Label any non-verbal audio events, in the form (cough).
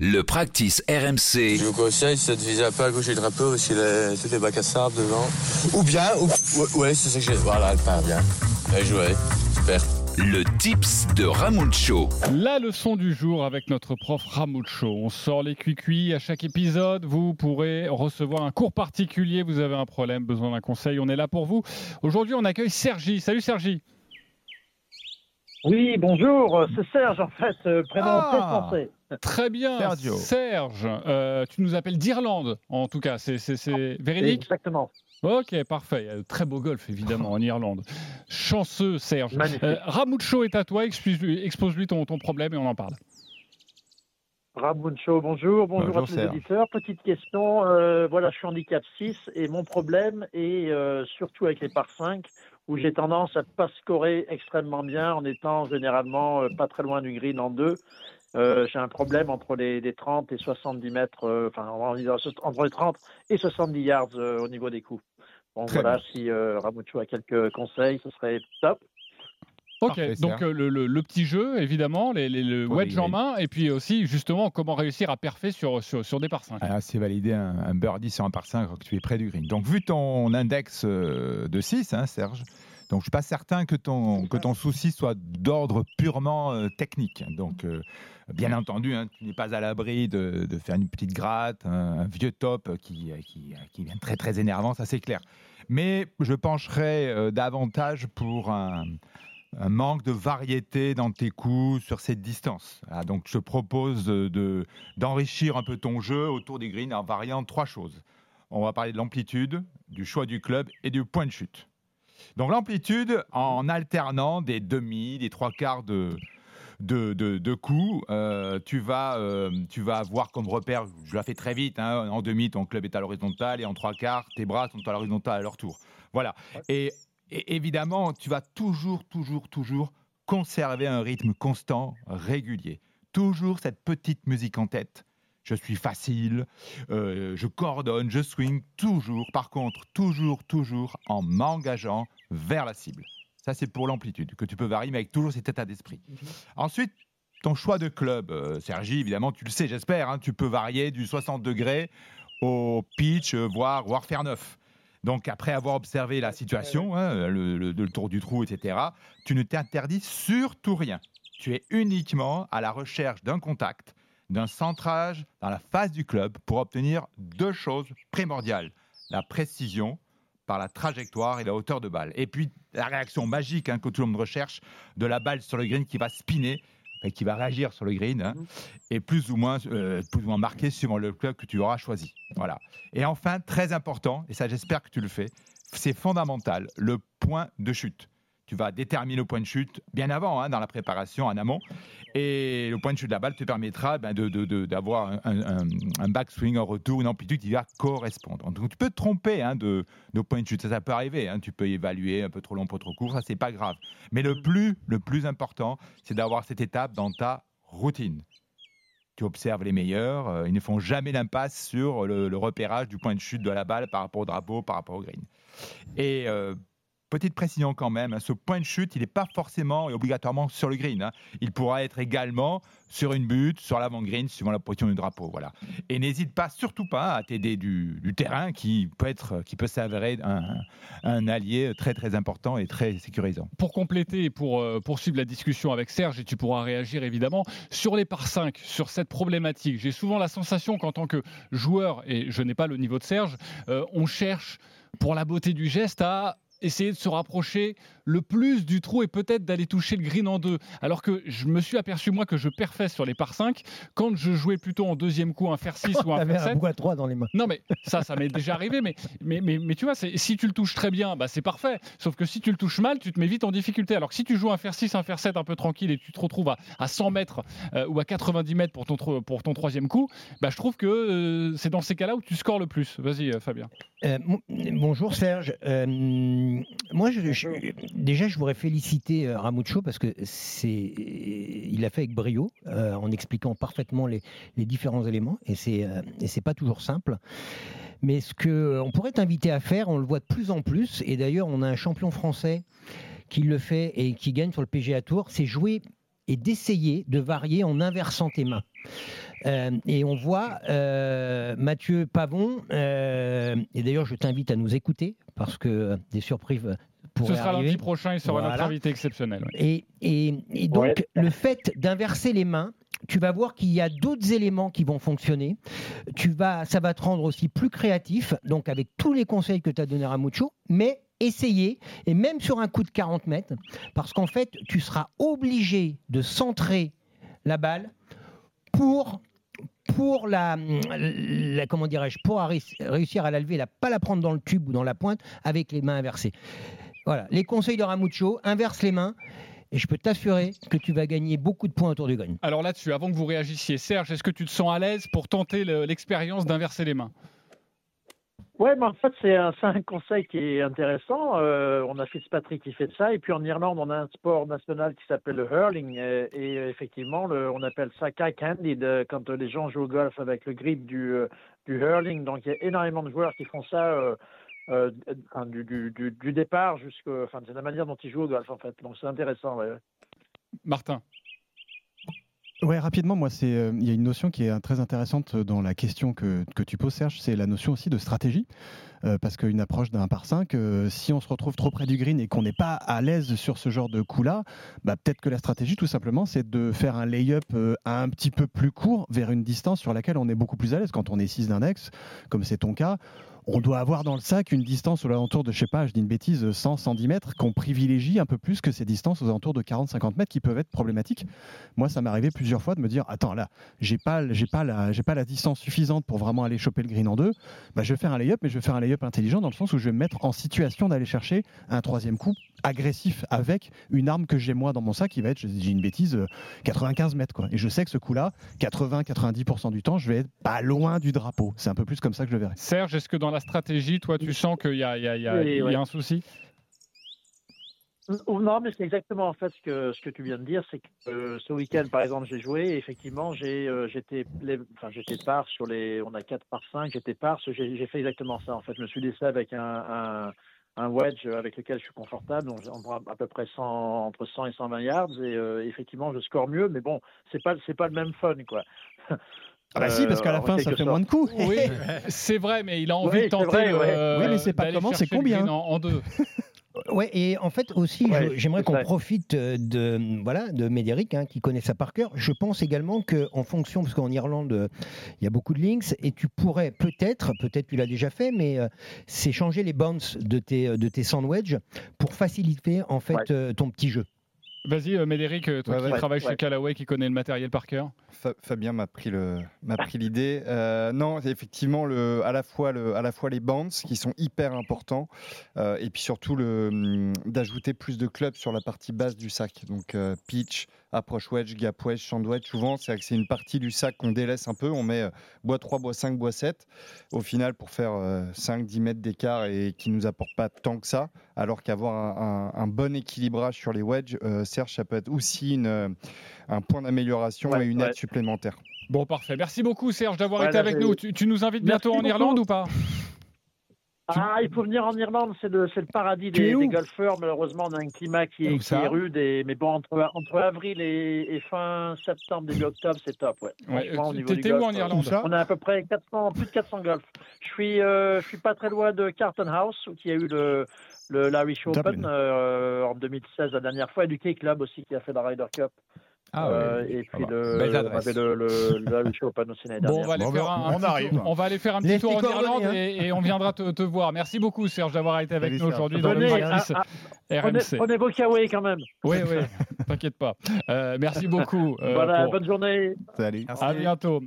Le practice RMC. Je vous conseille, c'est de viser un peu à gauche du drapeau, parce qu'il a toutes les bacs à sable devant. Ou bien, ou, ouais, ouais, c'est ça que j'ai. Voilà, elle part bien. Bien joué. Super. Le tips de Ramucho. La leçon du jour avec notre prof Ramucho. On sort les cuicuis à chaque épisode. Vous pourrez recevoir un cours particulier. Vous avez un problème, besoin d'un conseil. On est là pour vous. Aujourd'hui, on accueille Sergi. Salut Sergi. Oui, bonjour, c'est Serge en fait, euh, prénom Ah. très français. Très bien, Sergio. Serge. euh, tu nous appelles d'Irlande, en tout cas. C'est, c'est, c'est véridique Exactement. Ok, parfait. Il y a de Très beau golf, évidemment, en Irlande. Chanceux, Serge. Magnifique. Euh, Ramucho est à toi. Expose-lui, expose-lui ton, ton problème et on en parle. Ramoun Show, bonjour, bonjour, Bonjour, à tous Serge. les auditeurs. Petite question, euh, voilà, je suis handicap 6 et mon problème est euh, surtout avec les par 5 où j'ai tendance à pas scorer extrêmement bien en étant généralement euh, pas très loin du green en deux. Euh, j'ai un problème entre les, les 30 et 70 mètres, euh, enfin entre les 30 et 70 yards euh, au niveau des coups. Bon Très voilà, bien. si euh, Ramucho a quelques conseils, ce serait top. Ok, Parfait, donc euh, le, le- le petit jeu, évidemment, les, les- le wedge en greens. main, et puis aussi, justement, comment réussir à parfait sur, sur, sur des par 5. Ah, c'est validé un, un birdie sur un par 5 quand tu es près du green. Donc, vu ton index euh, de 6, hein, Serge, donc je suis pas certain que ton, que ton souci soit d'ordre purement euh, technique. Donc, euh, bien entendu, hein, tu n'es pas à l'abri de, de faire une petite gratte, un, un vieux top qui, qui, qui vient très très énervant, ça c'est clair. Mais je pencherais euh, davantage pour un, un manque de variété dans tes coups sur cette distance. Ah, donc je te propose de- de, d'enrichir un peu ton jeu autour des greens en variant trois choses. On va parler de l'amplitude, du choix du club et du point de chute. Donc l'amplitude en alternant des demi, des trois quarts de, de, de- de coups, euh, tu, vas, euh, tu vas avoir comme repère, je la fais très vite, hein, en demi ton club est à l'horizontale et en trois quarts tes bras sont à l'horizontale à leur tour. Voilà. Et, et évidemment, tu vas toujours, toujours, toujours conserver un rythme constant, régulier. Toujours cette petite musique en tête. Je suis facile, euh, je coordonne, je swing, toujours. Par contre, toujours, toujours en m'engageant vers la cible. Ça, c'est pour l'amplitude, que tu peux varier, mais avec toujours cet état d'esprit. Ensuite, ton choix de club, euh, Sergi, évidemment, tu le sais, j'espère, hein, tu peux varier du 60 degrés au pitch, euh, voire, voire faire neuf. Donc, après avoir observé la situation, hein, le, le- le tour du trou, etc., tu ne t'interdis surtout rien. Tu es uniquement à la recherche d'un contact, d'un centrage dans la face du club pour obtenir deux choses primordiales la précision par la trajectoire et la hauteur de balle. Et puis la réaction magique hein, que tout le monde recherche de la balle sur le green qui va spinner, enfin, qui va réagir sur le green, hein, et plus ou moins, euh, plus ou moins marqué suivant le club que tu auras choisi. Voilà. Et enfin, très important, et ça j'espère que tu le fais, c'est fondamental, le point de chute. Tu vas déterminer le point de chute bien avant, hein, dans la préparation, en amont. Et le point de chute de la balle te permettra ben, d'avoir un, un, un backswing en retour, une amplitude qui va correspondre. Donc tu peux te tromper hein, de, point de chute, ça, ça peut arriver. hein. Tu peux évaluer un peu trop long, un peu trop court, ça c'est pas grave. Mais le plus, le plus important, c'est d'avoir cette étape dans ta routine. Tu observes les meilleurs, euh, ils ne font jamais l'impasse sur le, le repérage du point de chute de la balle par rapport au drapeau, par rapport au green. Et euh, petite précision quand même, hein, ce point de chute, il n'est pas forcément et obligatoirement sur le green. hein. Il pourra être également sur une butte, sur l'avant-green, suivant la position du drapeau. Voilà. Et n'hésite pas, surtout pas, à t'aider du, terrain qui peut, être, qui peut s'avérer un, un allié très très important et très sécurisant. Pour compléter et pour euh, poursuivre la discussion avec Serge, et tu pourras réagir évidemment, sur les par 5, sur cette problématique, j'ai souvent la sensation qu'en tant que joueur, et je n'ai pas le niveau de Serge, euh, on cherche, pour la beauté du geste, à essayer de se rapprocher le plus du trou et peut-être d'aller toucher le green en deux. Alors que je me suis aperçu, moi, que je perfais sur les par 5 quand je jouais plutôt en deuxième coup un fer 6 (laughs) ou un fer un 7. bout à 3 dans les mains. Non, mais ça, ça m'est déjà arrivé. Mais, mais, mais, mais tu vois, si tu le touches très bien, bah, c'est parfait. Sauf que si tu le touches mal, tu te mets vite en difficulté. Alors que si tu joues un fer 6, un fer 7 un peu tranquille et tu te retrouves à, à 100 mètres euh, ou à 90 mètres pour ton, pour ton troisième coup, bah, je trouve que euh, c'est dans ces cas-là où tu scores le plus. Vas-y, euh, Fabien. Euh, bonjour Serge. Euh, moi, je, je- déjà, je voudrais féliciter euh, Ramucho parce que c'est, il l'a fait avec brio, euh, en expliquant parfaitement les, les différents éléments, et c'est euh, et c'est pas toujours simple. Mais ce que euh, on pourrait t'inviter à faire, on le voit de plus en plus, et d'ailleurs, on a un champion français qui le fait et qui gagne sur le PGA Tour, c'est jouer et d'essayer de varier en inversant tes mains. Euh, et on voit euh, Mathieu Pavon, euh, et d'ailleurs je t'invite à nous écouter parce que euh, des surprises pourraient Ce sera arriver. lundi prochain, il sera notre invité exceptionnel. ouais. Et, et- et donc, Ouais. le fait d'inverser les mains, tu vas voir qu'il y a d'autres éléments qui vont fonctionner. Tu vas, ça va te rendre aussi plus créatif, donc avec tous les conseils que tu as donnés à Mucho, mais essayer, et même sur un coup de 40 mètres, parce qu'en fait, tu seras obligé de centrer la balle pour la, comment dirais-je pour réussir à la lever, pas la prendre dans le tube ou dans la pointe avec les mains inversées. Voilà, les conseils de Ramucho, inverse les mains et je peux t'assurer que tu vas gagner beaucoup de points autour du green. Alors là-dessus, avant que vous réagissiez, Serge, est-ce que tu te sens à l'aise pour tenter le- l'expérience d'inverser les mains? Ouais, mais en fait, (laughs) c'est un, conseil qui est intéressant. Euh, on a Fitzpatrick qui fait ça. Et puis en Irlande, on a un sport national qui s'appelle le hurling. Et, effectivement, on appelle ça kike-handed euh, quand euh, les gens jouent au golf avec le grip du, hurling. Donc il y a énormément de joueurs qui font ça du, départ jusqu'au. Enfin, c'est la manière dont ils jouent au golf, en fait. Donc c'est intéressant. ouais. Martin Ouais, rapidement, moi, c'est euh, il y a une notion qui est euh, très intéressante dans la question que, tu poses, Serge, c'est la notion aussi de stratégie. Euh, parce qu'une approche d'un par 5, si on se retrouve trop près du green et qu'on n'est pas à l'aise sur ce genre de coup-là, bah, peut-être que la stratégie, tout simplement, c'est de faire un lay-up euh, un petit peu plus court vers une distance sur laquelle on est beaucoup plus à l'aise. Quand on est 6 d'index, comme c'est ton cas, on doit avoir dans le sac une distance aux alentours de, je sais pas, je dis une bêtise, 100, 110 mètres, qu'on privilégie un peu plus que ces distances aux alentours de 40, 50 mètres qui peuvent être problématiques. Moi, ça m'est arrivé plusieurs fois de me dire, attends, là, j'ai pas, j'ai pas la, j'ai pas la distance suffisante pour vraiment aller choper le green en deux. Bah, je vais faire un lay-up, mais je vais faire un lay-up intelligent dans le sens où je vais me mettre en situation d'aller chercher un troisième coup agressif avec une arme que j'ai moi dans mon sac qui va être, dis une bêtise, euh, 95 mètres, quoi. Et je sais que ce coup-là, 80-90% du temps, je vais être pas loin du drapeau. C'est un peu plus comme ça que je le verrai. Serge, est-ce que dans la stratégie, toi, tu sens qu'il y a, y y Oui, y un souci? Non, mais c'est exactement en fait ce que ce que tu viens de dire, c'est que euh, ce week-end, par exemple, j'ai joué. Et effectivement, j'ai euh, j'étais enfin j'étais par sur les, on a 4 par 5 j'étais par. J'ai j'ai fait exactement ça. En fait, je me suis laissé avec un, un un wedge avec lequel je suis confortable, donc on prend à peu près 100, entre 100 et 120 yards, et euh, effectivement je score mieux, mais bon, c'est pas c'est pas le même fun quoi. (laughs) Ah bah si, parce qu'à la Euh, fin, ça fait sorte. moins de coups. Oui, (laughs) c'est vrai, mais il a envie Oui, de c'est tenter. vrai, ouais. euh, Oui, mais c'est pas comment, c'est combien. en, en deux. (laughs) Ouais, et en fait aussi, Ouais, j'aimerais qu'on profite euh, de voilà de Médéric hein, qui connaît ça par cœur. Je pense également que en fonction, parce qu'en Irlande euh, il y a beaucoup de links, et tu pourrais peut-être, peut-être tu l'as déjà fait, mais euh, c'est changer les bounce de tes de tes sandwich pour faciliter en fait Ouais. euh, ton petit jeu. Vas-y, euh, Médéric, euh, toi Ouais, qui ouais. travailles chez. Callaway, qui connaît le matériel par cœur. Fa- Fabien m'a pris l'idée. Euh, non, c'est effectivement le à la fois le à la fois les bounce qui sont hyper importants euh, et puis surtout hum, d'ajouter plus de clubs sur la partie basse du sac. Donc euh, pitch, approche wedge, gap wedge, wedge. Souvent, c'est que c'est une partie du sac qu'on délaisse un peu. On met euh, bois 3, bois 5, bois 7 au final pour faire 5-10 mètres d'écart et qui nous apporte pas tant que ça. Alors qu'avoir un, un- un bon équilibrage sur les wedges, euh, Serge, ça peut être aussi une, euh, un point d'amélioration Ouais, et une ouais. aide supplémentaire. Bon, parfait. Merci beaucoup, Serge, d'avoir été avec nous. Tu, tu nous invites Merci bientôt en beaucoup. Irlande ou pas? Ah, il faut venir en Irlande, c'est le, c'est le paradis des, golfeurs. Malheureusement, on a un climat qui est, qui est rude, et, mais bon, entre, entre avril et, et fin septembre, début octobre, c'est top. Ouais. Ouais, au euh, niveau du T'étais où golf, en Irlande ça On a à peu près 400, plus de 400 golf. Je suis, euh, je suis pas très loin de Carlton House, où il y a eu le, le l'Irish Open euh, en 2016 la dernière fois, et du Key Club aussi qui a fait la Ryder Cup. Ah Euh, ouais. et puis le, on avait le, le, aussi l'année Bon, on dernière. va aller Bon, faire un, on un petit arrive. tour, on va aller faire un petit tour en Irlande coordonnées, et, et on viendra te, te voir. Merci beaucoup, Serge, d'avoir été avec nous aujourd'hui dans le Practice ah, ah, prenez, RMC. prenez vos kawaii quand même. Oui, oui, (laughs) t'inquiète pas. Euh, merci beaucoup. (laughs) euh, voilà, pour- bonne journée. Salut. À bientôt.